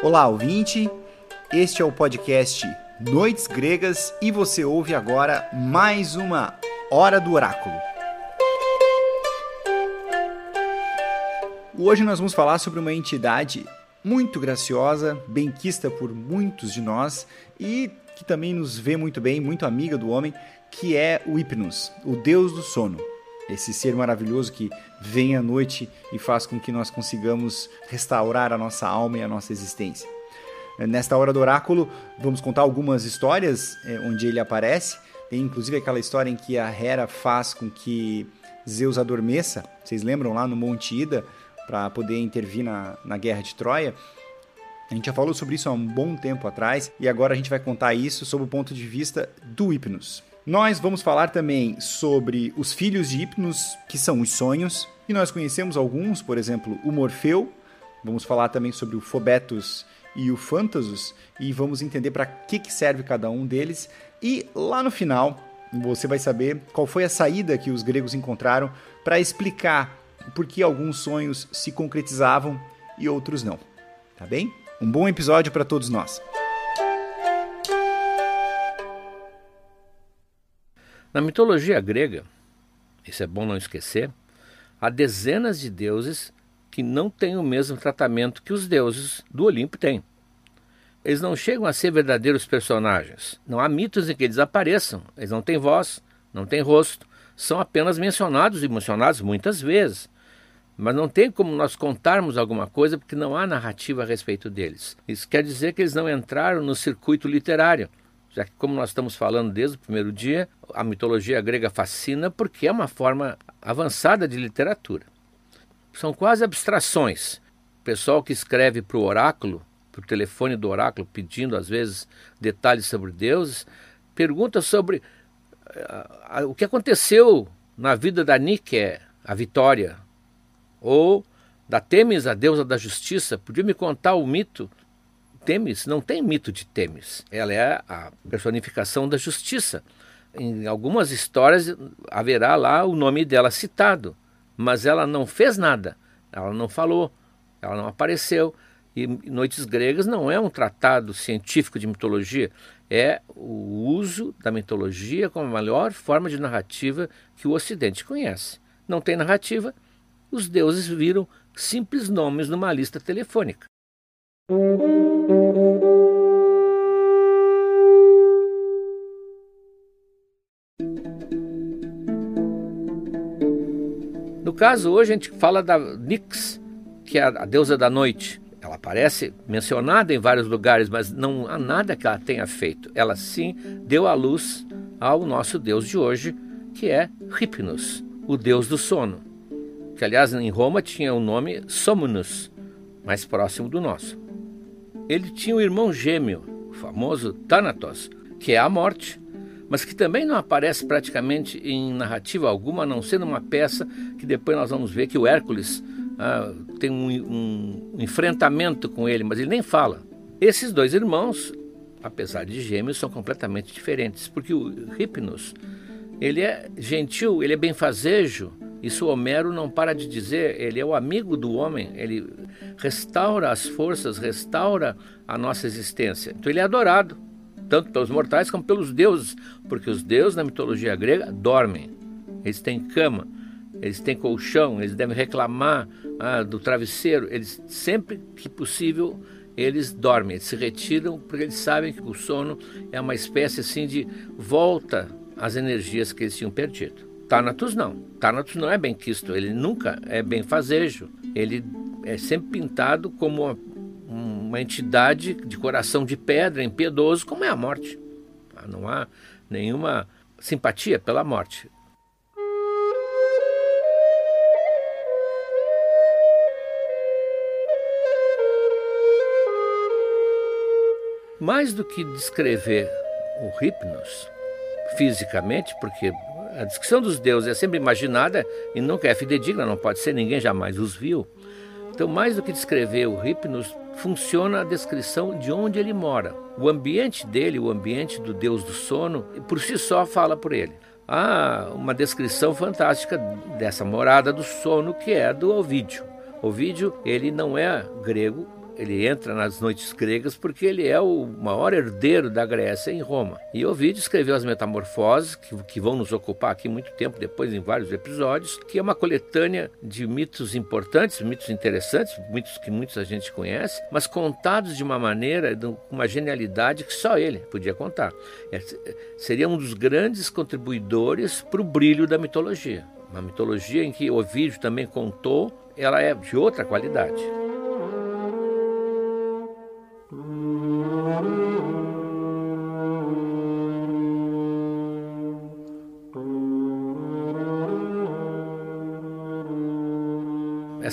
Olá, ouvinte. Este é o podcast Noites Gregas e você ouve agora mais uma Hora do Oráculo. Hoje nós vamos falar sobre uma entidade muito graciosa, benquista por muitos de nós e que também nos vê muito bem, muito amiga do homem, que é o Hipnos, o deus do sono. Esse ser maravilhoso que vem à noite e faz com que nós consigamos restaurar a nossa alma e a nossa existência. Nesta hora do oráculo, vamos contar algumas histórias é, onde ele aparece. Tem inclusive aquela história em que a Hera faz com que Zeus adormeça. Vocês lembram lá no Monte Ida, para poder intervir na, na guerra de Troia? A gente já falou sobre isso há um bom tempo atrás e agora a gente vai contar isso sob o ponto de vista do Hipnos. Nós vamos falar também sobre os filhos de Hipnos, que são os sonhos, e nós conhecemos alguns, por exemplo, o Morfeu. Vamos falar também sobre o Fobetus e o Fantasus e vamos entender para que, que serve cada um deles. E lá no final, você vai saber qual foi a saída que os gregos encontraram para explicar por que alguns sonhos se concretizavam e outros não. Tá bem? Um bom episódio para todos nós. Na mitologia grega, isso é bom não esquecer, há dezenas de deuses que não têm o mesmo tratamento que os deuses do Olimpo têm. Eles não chegam a ser verdadeiros personagens. Não há mitos em que eles apareçam. Eles não têm voz, não têm rosto. São apenas mencionados e mencionados muitas vezes. Mas não tem como nós contarmos alguma coisa porque não há narrativa a respeito deles. Isso quer dizer que eles não entraram no circuito literário já que, como nós estamos falando desde o primeiro dia, a mitologia grega fascina porque é uma forma avançada de literatura. São quase abstrações. O pessoal que escreve para o oráculo, para o telefone do oráculo, pedindo às vezes detalhes sobre deuses, pergunta sobre uh, o que aconteceu na vida da Nike, a Vitória, ou da Temis, a deusa da justiça. Podia me contar o mito Temis não tem mito de Temis. Ela é a personificação da justiça. Em algumas histórias haverá lá o nome dela citado, mas ela não fez nada, ela não falou, ela não apareceu. E Noites Gregas não é um tratado científico de mitologia, é o uso da mitologia como a melhor forma de narrativa que o Ocidente conhece. Não tem narrativa, os deuses viram simples nomes numa lista telefônica. No caso, hoje a gente fala da Nix, que é a deusa da noite. Ela aparece mencionada em vários lugares, mas não há nada que ela tenha feito. Ela sim deu a luz ao nosso deus de hoje, que é Hypnos, o deus do sono. Que aliás em Roma tinha o nome Somnus, mais próximo do nosso. Ele tinha um irmão gêmeo, o famoso Thanatos, que é a morte, mas que também não aparece praticamente em narrativa alguma, a não ser numa peça que depois nós vamos ver que o Hércules ah, tem um, um, enfrentamento com ele, mas ele nem fala. Esses dois irmãos, apesar de gêmeos, são completamente diferentes, porque o Hipnos, ele é gentil, ele é benfazejo, isso Homero não para de dizer, ele é o amigo do homem, ele restaura as forças, restaura a nossa existência. Então ele é adorado, tanto pelos mortais como pelos deuses, porque os deuses na mitologia grega dormem, eles têm cama, eles têm colchão, eles devem reclamar ah, do travesseiro, eles sempre que possível eles dormem, eles se retiram porque eles sabem que o sono é uma espécie assim de volta às energias que eles tinham perdido. Thanatos não. Thanatos não é bem quisto, ele nunca é bem fazejo. Ele é sempre pintado como uma, uma entidade de coração de pedra, impiedoso, como é a morte. Ah, não há nenhuma simpatia pela morte. Mais do que descrever o Hipnos fisicamente, porque a descrição dos deuses é sempre imaginada e nunca é fidedigna, não pode ser, ninguém jamais os viu. Então, mais do que descrever o Hipnos, funciona a descrição de onde ele mora. O ambiente dele, o ambiente do deus do sono, por si só fala por ele. Há uma descrição fantástica dessa morada do sono que é do Ovídio. Ovídio, ele não é grego, ele entra nas noites gregas porque ele é o maior herdeiro da Grécia em Roma. E Ovídio escreveu as Metamorfoses, que, que vão nos ocupar aqui muito tempo depois em vários episódios, que é uma coletânea de mitos importantes, mitos interessantes, mitos que muita gente conhece, mas contados de uma maneira, com uma genialidade que só ele podia contar. É, seria um dos grandes contribuidores para o brilho da mitologia. Uma mitologia em que Ovídio também contou, ela é de outra qualidade.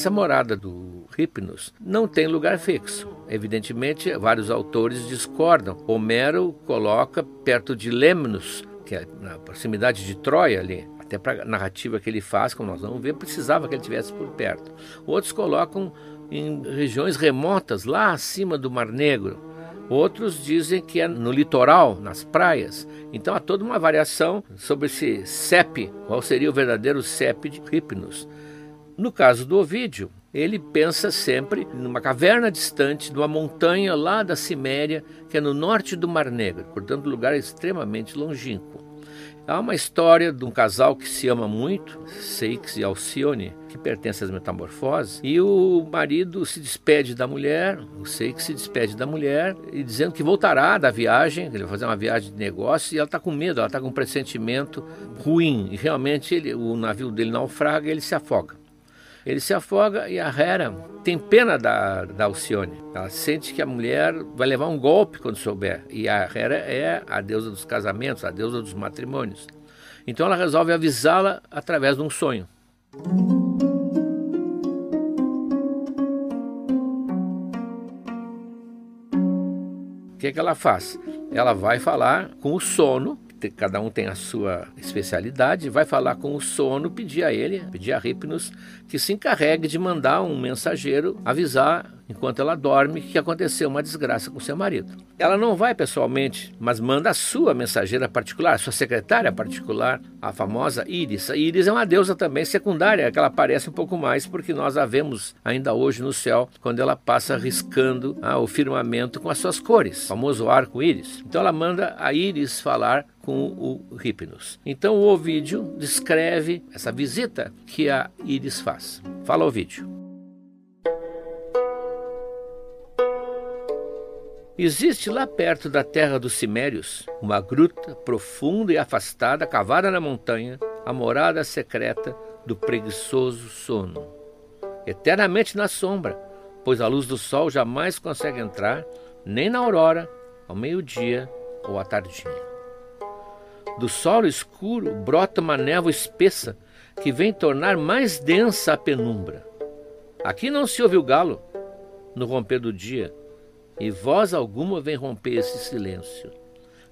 Essa morada do Hipnos não tem lugar fixo. Evidentemente, vários autores discordam. Homero coloca perto de Lemnos, que é na proximidade de Troia ali, até para a narrativa que ele faz, como nós vamos ver, precisava que ele estivesse por perto. Outros colocam em regiões remotas, lá acima do Mar Negro. Outros dizem que é no litoral, nas praias. Então há toda uma variação sobre esse CEP, qual seria o verdadeiro CEP de Hipnos. No caso do Ovídio, ele pensa sempre numa caverna distante, numa montanha lá da Ciméria, que é no norte do Mar Negro, portanto, um lugar extremamente longínquo. Há uma história de um casal que se ama muito, Seix e Alcione, que pertence às metamorfoses, e o marido se despede da mulher, o Seix se despede da mulher, e dizendo que voltará da viagem, que ele vai fazer uma viagem de negócio, e ela está com medo, ela está com um pressentimento ruim, e realmente ele, o navio dele naufraga e ele se afoga. Ele se afoga e a Hera tem pena da, da Alcione. Ela sente que a mulher vai levar um golpe quando souber. E a Hera é a deusa dos casamentos, a deusa dos matrimônios. Então ela resolve avisá-la através de um sonho. O que, é que ela faz? Ela vai falar com o sono cada um tem a sua especialidade, vai falar com o sono, pedir a ele, pedir a Hipnos, que se encarregue de mandar um mensageiro avisar enquanto ela dorme, que aconteceu uma desgraça com seu marido. Ela não vai pessoalmente, mas manda a sua mensageira particular, sua secretária particular, a famosa Íris. A Íris é uma deusa também secundária, que ela aparece um pouco mais porque nós a vemos ainda hoje no céu, quando ela passa riscando ah, o firmamento com as suas cores, o famoso arco-íris. Então ela manda a Íris falar com o Hipnos. Então o Ovídio descreve essa visita que a Íris faz. Fala Ovídio. Existe lá perto da terra dos Cimérios uma gruta profunda e afastada, cavada na montanha, a morada secreta do preguiçoso sono. Eternamente na sombra, pois a luz do sol jamais consegue entrar, nem na aurora, ao meio-dia ou à tardinha. Do solo escuro brota uma névoa espessa que vem tornar mais densa a penumbra. Aqui não se ouve o galo no romper do dia e voz alguma vem romper esse silêncio.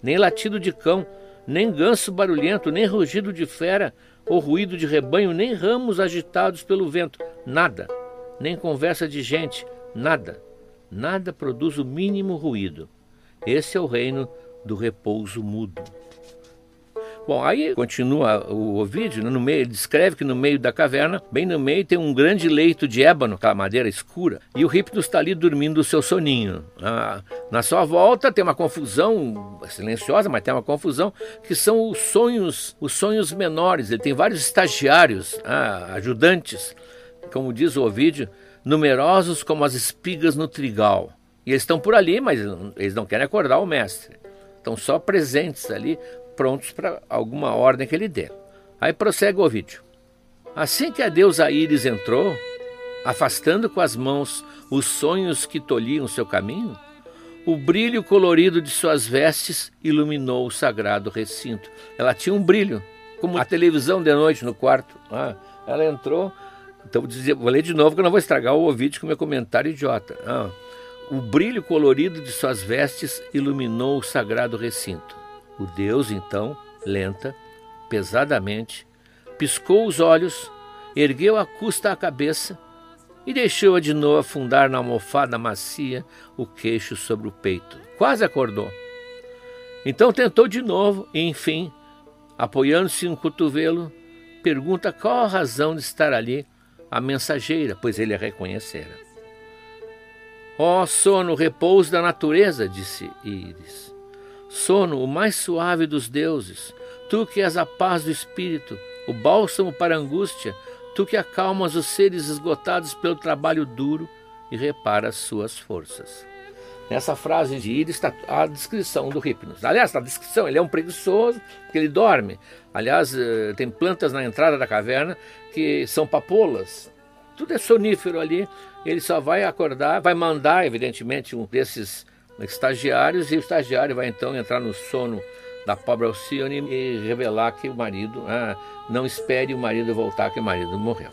Nem latido de cão, nem ganso barulhento, nem rugido de fera ou ruído de rebanho, nem ramos agitados pelo vento, nada, nem conversa de gente, nada, nada produz o mínimo ruído. Esse é o reino do repouso mudo. Bom, aí continua o Ovídio, né, no meio, ele descreve que no meio da caverna, bem no meio, tem um grande leito de ébano, aquela madeira escura, e o Ripnos está ali dormindo o seu soninho. Ah, na sua volta tem uma confusão silenciosa, mas tem uma confusão, que são os sonhos, os sonhos menores. Ele tem vários estagiários, ah, ajudantes, como diz o Ovídio, numerosos como as espigas no trigal. E eles estão por ali, mas eles não querem acordar o mestre. Estão só presentes ali prontos para alguma ordem que ele dê. Aí prossegue o vídeo. Assim que a deusa Íris entrou, afastando com as mãos os sonhos que tolhiam seu caminho, o brilho colorido de suas vestes iluminou o sagrado recinto. Ela tinha um brilho, como a televisão de noite no quarto. Ah, ela entrou. Então vou, ler de novo que eu não vou estragar o ouvido com meu comentário idiota. Ah, o brilho colorido de suas vestes iluminou o sagrado recinto. O Deus, então, lenta, pesadamente, piscou os olhos, ergueu a custa a cabeça e deixou-a de novo afundar na almofada macia, o queixo sobre o peito. Quase acordou. Então tentou de novo e, enfim, apoiando-se no cotovelo, pergunta qual a razão de estar ali a mensageira, pois ele a reconhecera. Ó oh, sono, repouso da natureza, disse Íris. Sono, o mais suave dos deuses, tu que és a paz do espírito, o bálsamo para a angústia, tu que acalmas os seres esgotados pelo trabalho duro e reparas suas forças. Nessa frase de Íris está a descrição do Hipnos. Aliás, a descrição, ele é um preguiçoso, porque ele dorme. Aliás, eh, tem plantas na entrada da caverna que são papolas. Tudo é sonífero ali. Ele só vai acordar, vai mandar, evidentemente, um desses estagiários, e o estagiário vai então entrar no sono da pobre Alcione e revelar que o marido, ah, não espere o marido voltar, que o marido morreu.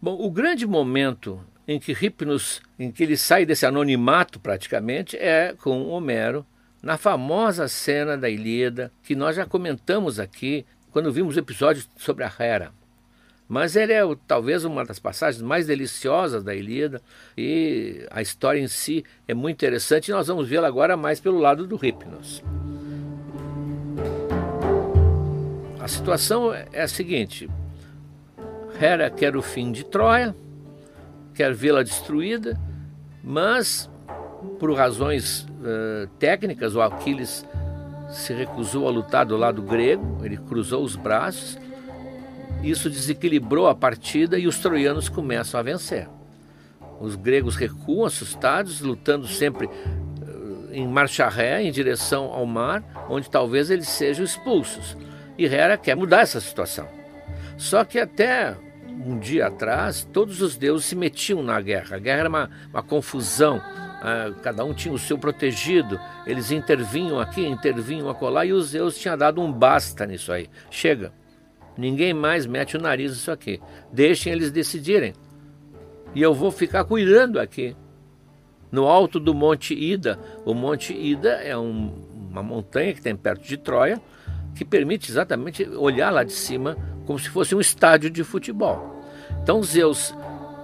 Bom, o grande momento em que Hipnos, em que ele sai desse anonimato praticamente, é com Homero, na famosa cena da Ilíada, que nós já comentamos aqui quando vimos o episódio sobre a Hera. Mas ele é talvez uma das passagens mais deliciosas da Ilíada e a história em si é muito interessante e nós vamos vê-la agora mais pelo lado do Hipnos. A situação é a seguinte: Hera quer o fim de Troia, quer vê-la destruída, mas por razões uh, técnicas, o Aquiles se recusou a lutar do lado grego, ele cruzou os braços, isso desequilibrou a partida e os troianos começam a vencer. Os gregos recuam assustados, lutando sempre uh, em marcha ré em direção ao mar, onde talvez eles sejam expulsos. E Hera quer mudar essa situação. Só que até um dia atrás, todos os deuses se metiam na guerra. A guerra era uma, uma confusão. Ah, cada um tinha o seu protegido. Eles intervinham aqui, intervinham acolá, e os deuses tinham dado um basta nisso aí. Chega. Ninguém mais mete o nariz nisso aqui. Deixem eles decidirem. E eu vou ficar cuidando aqui. No alto do Monte Ida. O Monte Ida é um, uma montanha que tem perto de Troia, que permite exatamente olhar lá de cima como se fosse um estádio de futebol. Então Zeus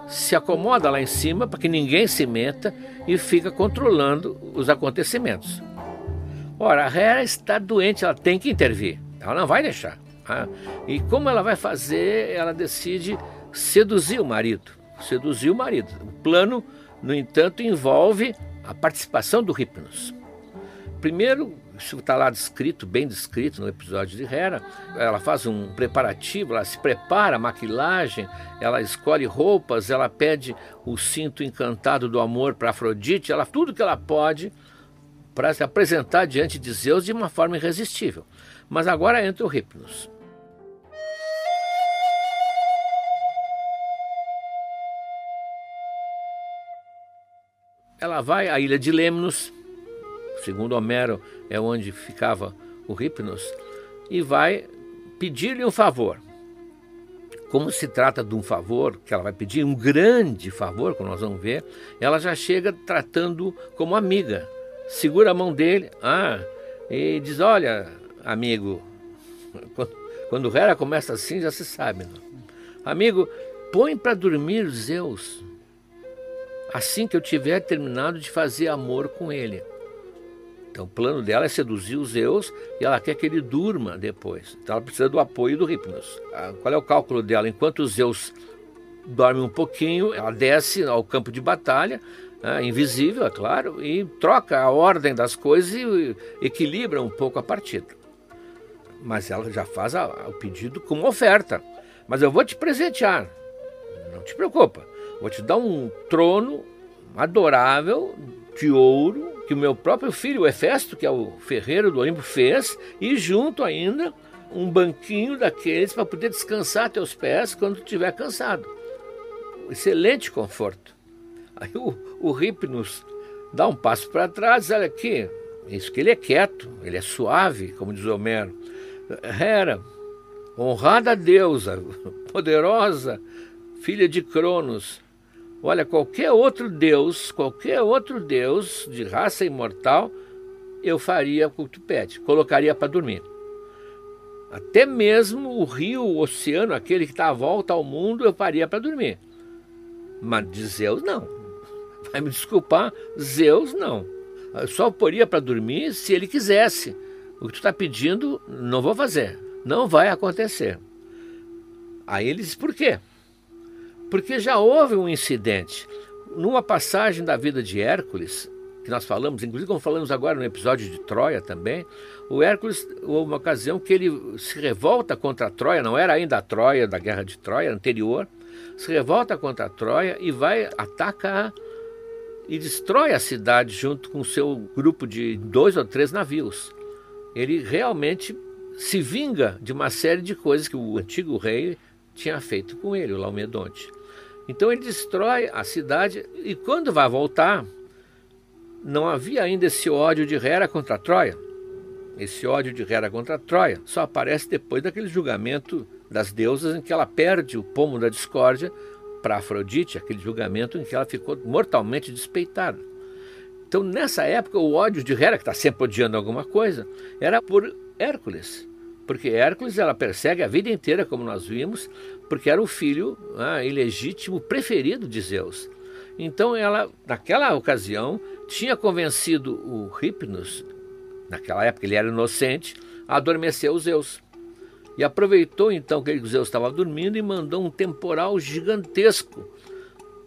se acomoda lá em cima para que ninguém se meta e fica controlando os acontecimentos. Ora, a Hera está doente, ela tem que intervir, ela não vai deixar. Tá? E como ela vai fazer, ela decide seduzir o marido. Seduzir o marido. O plano, no entanto, envolve a participação do Hipnos. Primeiro, isso está lá descrito, bem descrito no episódio de Hera. Ela faz um preparativo, ela se prepara maquilagem, ela escolhe roupas, ela pede o cinto encantado do amor para Afrodite, ela tudo que ela pode para se apresentar diante de Zeus de uma forma irresistível. Mas agora entra o Hipnos. Ela vai à ilha de Lemnos, segundo Homero, é onde ficava o Hipnos, e vai pedir-lhe um favor. Como se trata de um favor, que ela vai pedir um grande favor, como nós vamos ver, ela já chega tratando como amiga. Segura a mão dele, ah, e diz: Olha, amigo, quando o Hera começa assim, já se sabe. Não? Amigo, põe para dormir Zeus, assim que eu tiver terminado de fazer amor com ele. Então o plano dela é seduzir os Zeus e ela quer que ele durma depois. Então ela precisa do apoio do Hipnos. Ah, qual é o cálculo dela? Enquanto os Zeus dormem um pouquinho, ela desce ao campo de batalha, ah, invisível, é claro, e troca a ordem das coisas e equilibra um pouco a partida. Mas ela já faz a, o pedido como oferta. Mas eu vou te presentear. Não te preocupa. Vou te dar um trono adorável de ouro que o meu próprio filho, o Hefesto, que é o ferreiro do Olimpo, fez, e junto ainda um banquinho daqueles para poder descansar teus pés quando estiver cansado. Excelente conforto. Aí o, o Hipnos dá um passo para trás, olha aqui, isso que ele é quieto, ele é suave, como diz Homero. Hera, honrada deusa, poderosa, filha de Cronos, Olha, qualquer outro deus, qualquer outro deus de raça imortal, eu faria o que tu pede, colocaria para dormir. Até mesmo o rio, o oceano, aquele que está à volta ao mundo, eu faria para dormir. Mas de Zeus, não. Vai me desculpar, Zeus, não. Eu só poria para dormir se ele quisesse. O que tu está pedindo, não vou fazer. Não vai acontecer. Aí ele diz: por quê? Porque já houve um incidente. Numa passagem da vida de Hércules, que nós falamos, inclusive como falamos agora no episódio de Troia também, o Hércules, houve uma ocasião que ele se revolta contra a Troia, não era ainda a Troia da guerra de Troia, anterior, se revolta contra a Troia e vai, atacar e destrói a cidade junto com seu grupo de dois ou três navios. Ele realmente se vinga de uma série de coisas que o antigo rei tinha feito com ele, o Laomedonte. Então ele destrói a cidade e quando vai voltar, não havia ainda esse ódio de Hera contra Troia. Esse ódio de Hera contra Troia só aparece depois daquele julgamento das deusas em que ela perde o pomo da discórdia para Afrodite, aquele julgamento em que ela ficou mortalmente despeitada. Então, nessa época, o ódio de Hera, que está sempre odiando alguma coisa, era por Hércules. Porque Hércules ela persegue a vida inteira, como nós vimos, porque era o filho ah, ilegítimo preferido de Zeus. Então, ela, naquela ocasião, tinha convencido o Hipnos, naquela época ele era inocente, a adormecer os Zeus. E aproveitou então que Zeus estava dormindo e mandou um temporal gigantesco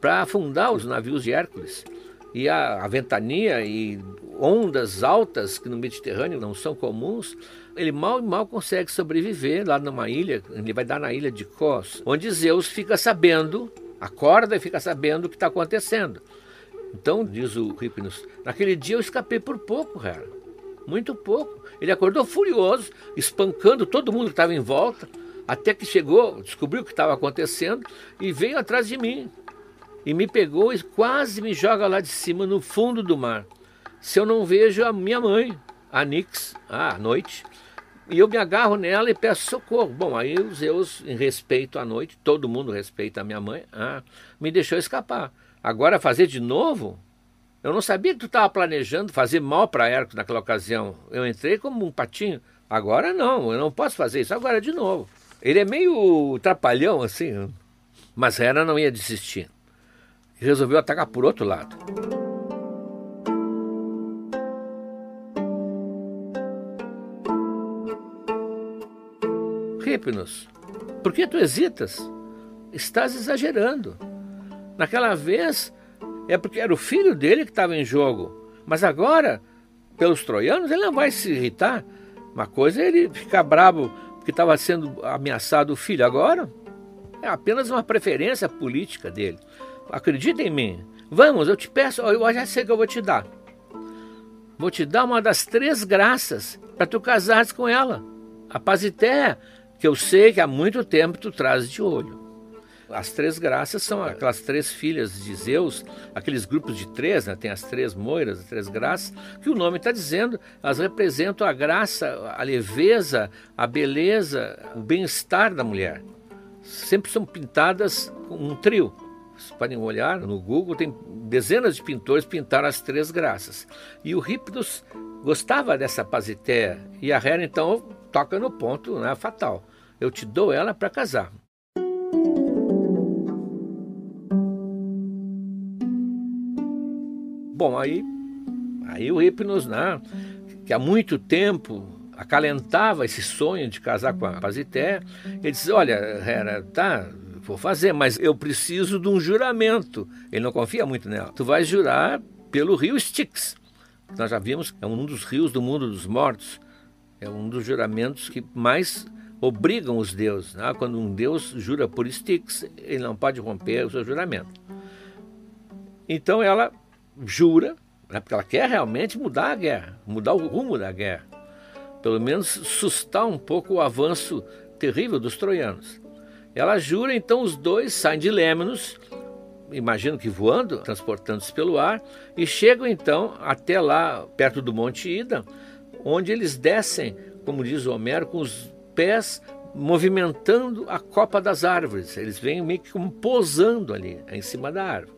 para afundar os navios de Hércules. E a, a ventania e ondas altas que no Mediterrâneo não são comuns, ele mal e mal consegue sobreviver lá numa ilha, ele vai dar na ilha de Kos, onde Zeus fica sabendo, acorda e fica sabendo o que está acontecendo. Então, diz o Hipnos, naquele dia eu escapei por pouco, cara. Muito pouco. Ele acordou furioso, espancando todo mundo que estava em volta, até que chegou, descobriu o que estava acontecendo e veio atrás de mim. E me pegou e quase me joga lá de cima, no fundo do mar. Se eu não vejo a minha mãe, a Nix, à noite, e eu me agarro nela e peço socorro. Bom, aí os Zeus, em respeito à noite, todo mundo respeita a minha mãe, ah, me deixou escapar. Agora fazer de novo? Eu não sabia que tu estava planejando fazer mal para Hércules naquela ocasião. Eu entrei como um patinho. Agora não, eu não posso fazer isso agora de novo. Ele é meio trapalhão assim, mas Hera não ia desistir. Resolveu atacar por outro lado. Por que tu hesitas? Estás exagerando. Naquela vez é porque era o filho dele que estava em jogo. Mas agora, pelos troianos, ele não vai se irritar. Uma coisa é ele ficar bravo porque estava sendo ameaçado o filho. Agora, é apenas uma preferência política dele. Acredita em mim. Vamos, eu te peço, eu já sei que eu vou te dar. Vou te dar uma das três graças para tu casares com ela. A Pazité, que eu sei que há muito tempo tu trazes de olho. As três graças são aquelas três filhas de Zeus, aqueles grupos de três, né? tem as três moiras, as três graças, que o nome está dizendo, elas representam a graça, a leveza, a beleza, o bem-estar da mulher. Sempre são pintadas com um trio. Vocês podem olhar no Google, tem dezenas de pintores pintaram as três graças. E o Hipnos gostava dessa pazité, e a Hera então toca no ponto né, fatal. Eu te dou ela para casar. Bom, aí, aí o Hipnos, né, que há muito tempo acalentava esse sonho de casar com a Pazité, ele disse, olha, Hera, tá, vou fazer, mas eu preciso de um juramento. Ele não confia muito nela. Tu vais jurar pelo rio Styx. Nós já vimos, é um dos rios do mundo dos mortos. É um dos juramentos que mais obrigam os deuses. Né? Quando um deus jura por Styx, ele não pode romper o seu juramento. Então ela jura, né, porque ela quer realmente mudar a guerra, mudar o rumo da guerra, pelo menos sustar um pouco o avanço terrível dos troianos. Ela jura, então os dois saem de Lemnos, imagino que voando, transportando-se pelo ar, e chegam então até lá, perto do Monte Ida, onde eles descem, como diz Homero, com os pés movimentando a copa das árvores. Eles vêm meio que como posando ali, em cima da árvore.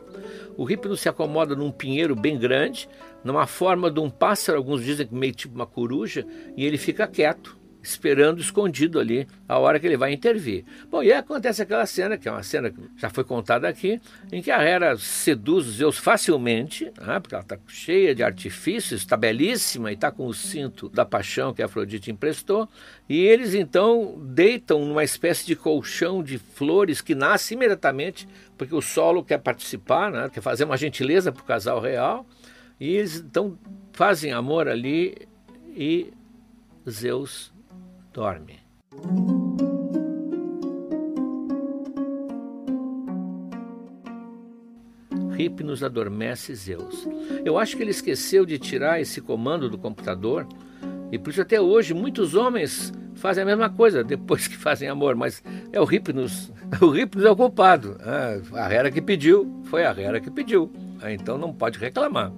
O rípido se acomoda num pinheiro bem grande, numa forma de um pássaro, alguns dizem que meio tipo uma coruja, e ele fica quieto, esperando escondido ali a hora que ele vai intervir. Bom, e aí acontece aquela cena, que é uma cena que já foi contada aqui, em que a Hera seduz os Zeus facilmente, né, porque ela está cheia de artifícios, está belíssima e está com o cinto da paixão que a Afrodite emprestou, e eles então deitam numa espécie de colchão de flores que nasce imediatamente, porque o solo quer participar, né, quer fazer uma gentileza para o casal real, e eles então fazem amor ali e Zeus dorme. Hipnos adormece Zeus. Eu acho que ele esqueceu de tirar esse comando do computador e por isso até hoje muitos homens fazem a mesma coisa depois que fazem amor, mas é o Hipnos, o Hipnos é o culpado. Ah, a Hera que pediu, foi a Hera que pediu. Ah, então não pode reclamar.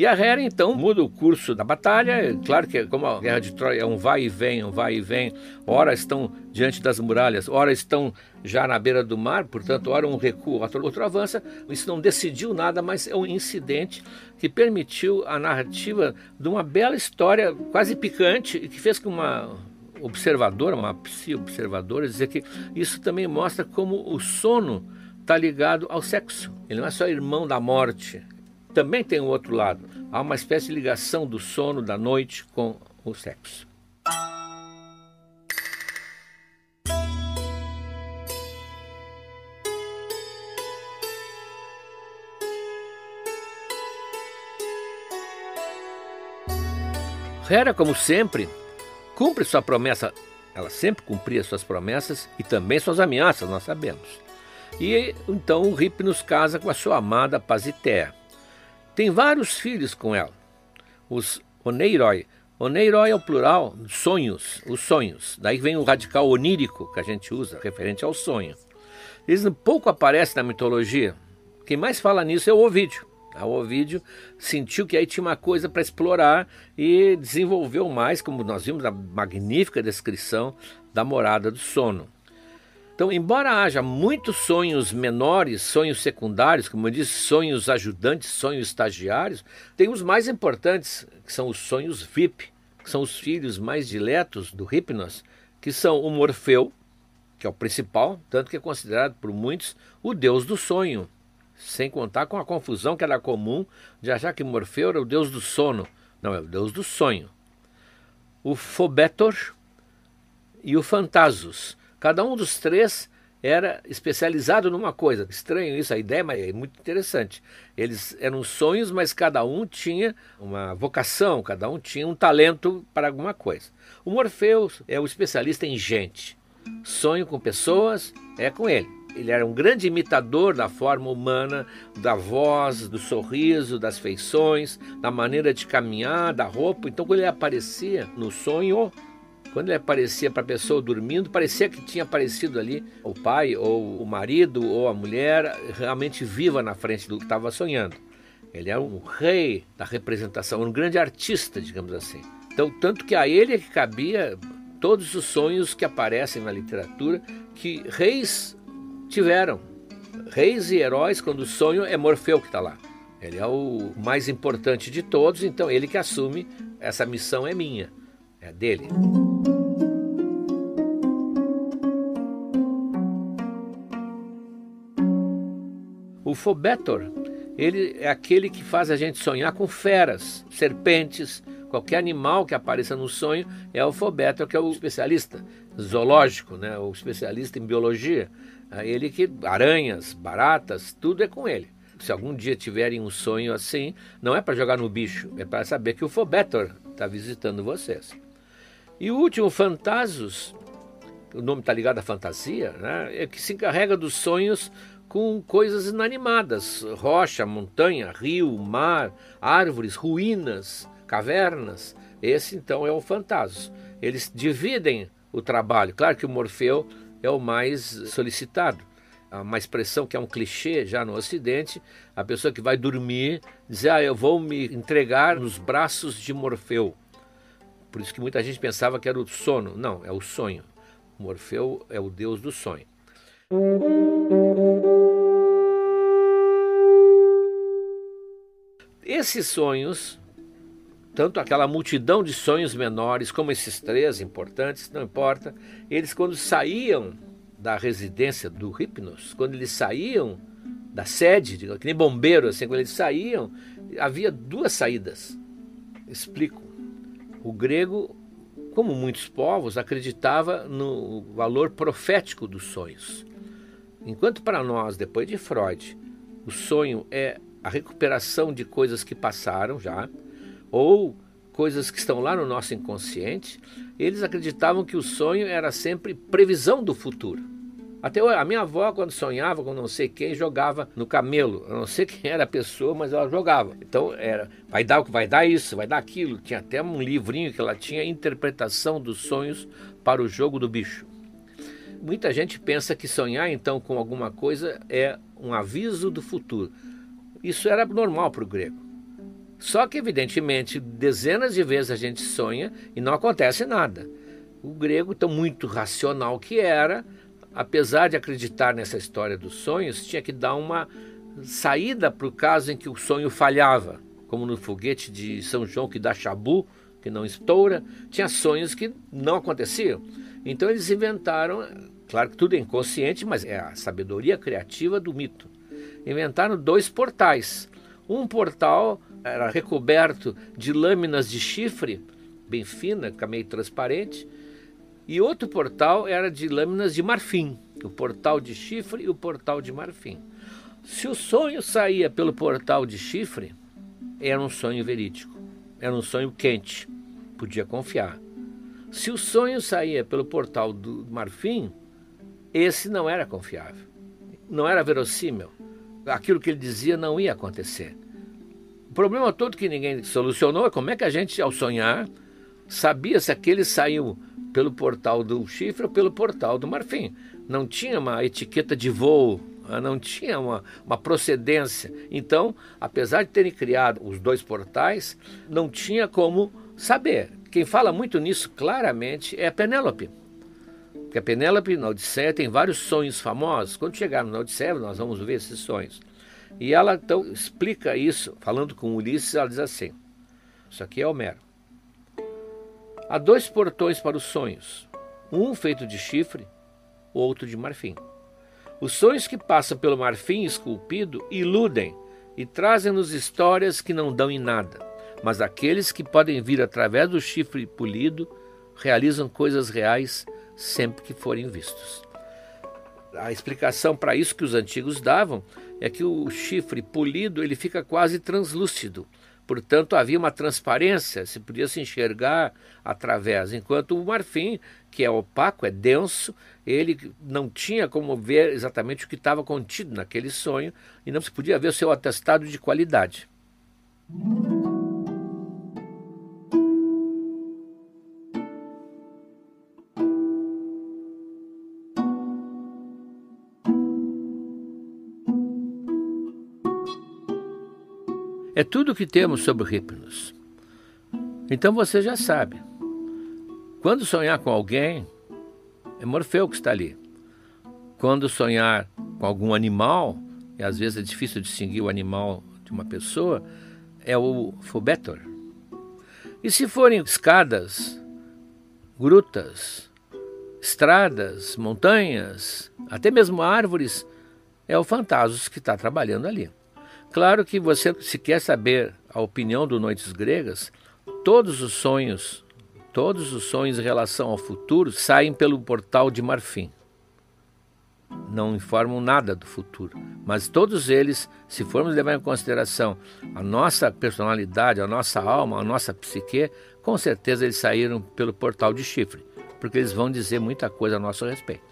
E a Hera então muda o curso da batalha. É claro que, como a guerra de Troia é um vai e vem, um vai e vem, ora estão diante das muralhas, ora estão já na beira do mar, portanto, ora um recua, outro, outro avança. Isso não decidiu nada, mas é um incidente que permitiu a narrativa de uma bela história, quase picante, e que fez com uma observadora, uma psi-observadora, dizer que isso também mostra como o sono está ligado ao sexo. Ele não é só irmão da morte, também tem um outro lado. Há uma espécie de ligação do sono da noite com o sexo. Hera, como sempre, cumpre sua promessa. Ela sempre cumpria suas promessas e também suas ameaças, nós sabemos. E então o Rip nos casa com a sua amada Pasitea. Tem vários filhos com ela. Os Oneiroi. Oneiroi é o plural sonhos, os sonhos. Daí vem o radical onírico que a gente usa, referente ao sonho. Eles pouco aparecem na mitologia. Quem mais fala nisso é o Ovídio. O Ovídio sentiu que aí tinha uma coisa para explorar e desenvolveu mais, como nós vimos na magnífica descrição da morada do sono. Então, embora haja muitos sonhos menores, sonhos secundários, como eu disse, sonhos ajudantes, sonhos estagiários, tem os mais importantes, que são os sonhos VIP, que são os filhos mais diletos do Hipnos, que são o Morfeu, que é o principal, tanto que é considerado por muitos o deus do sonho, sem contar com a confusão que era comum de achar que Morfeu era o deus do sono. Não, é o deus do sonho. O Fobetor e o Fantasus, Cada um dos três era especializado numa coisa. Estranho isso, a ideia, mas é muito interessante. Eles eram sonhos, mas cada um tinha uma vocação, cada um tinha um talento para alguma coisa. O Morfeu é o especialista em gente. Sonho com pessoas é com ele. Ele era um grande imitador da forma humana, da voz, do sorriso, das feições, da maneira de caminhar, da roupa. Então, quando ele aparecia no sonho, quando ele aparecia para a pessoa dormindo, parecia que tinha aparecido ali o pai, ou o marido, ou a mulher realmente viva na frente do que estava sonhando. Ele é um rei da representação, um grande artista, digamos assim. Então, tanto que a ele é que cabia todos os sonhos que aparecem na literatura que reis tiveram. Reis e heróis, quando o sonho é Morfeu que está lá. Ele é o mais importante de todos, então ele que assume essa missão é minha, é dele. O Fobetor, ele é aquele que faz a gente sonhar com feras, serpentes, qualquer animal que apareça no sonho é o Fobetor, que é o especialista zoológico, né? o especialista em biologia. É ele que aranhas, baratas, tudo é com ele. Se algum dia tiverem um sonho assim, não é para jogar no bicho, é para saber que o Fobetor está visitando vocês. E o último, Fantasus, o nome está ligado à fantasia, né? é que se encarrega dos sonhos com coisas inanimadas: rocha, montanha, rio, mar, árvores, ruínas, cavernas. Esse então é o fantasma. Eles dividem o trabalho. Claro que o Morfeu é o mais solicitado. Uma expressão que é um clichê já no Ocidente, a pessoa que vai dormir diz: Ah, eu vou me entregar nos braços de Morfeu. Por isso que muita gente pensava que era o sono. Não, é o sonho. Morfeu é o deus do sonho. Esses sonhos tanto aquela multidão de sonhos menores como esses três importantes, não importa, eles quando saíam da residência do Hipnos, quando eles saíam da sede, que nem bombeiro, assim, quando eles saíam, havia duas saídas. Explico. O grego, como muitos povos, acreditava no valor profético dos sonhos. Enquanto para nós, depois de Freud, o sonho é a recuperação de coisas que passaram já, ou coisas que estão lá no nosso inconsciente, eles acreditavam que o sonho era sempre previsão do futuro. Até a minha avó, quando sonhava com não sei quem, jogava no camelo. Eu não sei quem era a pessoa, mas ela jogava. Então era, vai dar o que vai dar isso, vai dar aquilo. Tinha até um livrinho que ela tinha interpretação dos sonhos para o jogo do bicho. Muita gente pensa que sonhar então com alguma coisa é um aviso do futuro. Isso era normal para o grego. Só que, evidentemente, dezenas de vezes a gente sonha e não acontece nada. O grego, tão muito racional que era, apesar de acreditar nessa história dos sonhos, tinha que dar uma saída para o caso em que o sonho falhava, como no foguete de São João que dá chabu, que não estoura, tinha sonhos que não aconteciam. Então eles inventaram, claro que tudo é inconsciente, mas é a sabedoria criativa do mito. Inventaram dois portais. Um portal era recoberto de lâminas de chifre, bem fina, meio transparente, e outro portal era de lâminas de marfim, o portal de chifre e o portal de marfim. Se o sonho saía pelo portal de chifre, era um sonho verídico, era um sonho quente, podia confiar. Se o sonho saía pelo portal do marfim, esse não era confiável, não era verossímil. Aquilo que ele dizia não ia acontecer. O problema todo que ninguém solucionou é como é que a gente, ao sonhar, sabia se aquele saiu pelo portal do chifre ou pelo portal do marfim. Não tinha uma etiqueta de voo, ah, não tinha uma, uma procedência. Então, apesar de terem criado os dois portais, não tinha como saber. Quem fala muito nisso claramente é a Penélope. Porque a Penélope na Odisseia tem vários sonhos famosos. Quando chegarmos na Odisseia, nós vamos ver esses sonhos. E ela então explica isso, falando com Ulisses, ela diz assim: Isso aqui é Homero. Há dois portões para os sonhos, um feito de chifre, outro de marfim. Os sonhos que passam pelo marfim esculpido iludem e trazem-nos histórias que não dão em nada, mas aqueles que podem vir através do chifre polido realizam coisas reais sempre que forem vistos. A explicação para isso que os antigos davam é que o chifre polido ele fica quase translúcido. Portanto, havia uma transparência, se podia se enxergar através, enquanto o marfim, que é opaco, é denso, ele não tinha como ver exatamente o que estava contido naquele sonho e não se podia ver o seu atestado de qualidade. É tudo o que temos sobre Hipnos. Então você já sabe. Quando sonhar com alguém, é Morfeu que está ali. Quando sonhar com algum animal, e às vezes é difícil distinguir o animal de uma pessoa, é o Fobetor. E se forem escadas, grutas, estradas, montanhas, até mesmo árvores, é o Fantasos que está trabalhando ali. Claro que você, se quer saber a opinião do Noites Gregas, todos os sonhos, todos os sonhos em relação ao futuro saem pelo portal de Marfim. Não informam nada do futuro, mas todos eles, se formos levar em consideração a nossa personalidade, a nossa alma, a nossa psique, com certeza eles saíram pelo portal de chifre, porque eles vão dizer muita coisa a nosso respeito.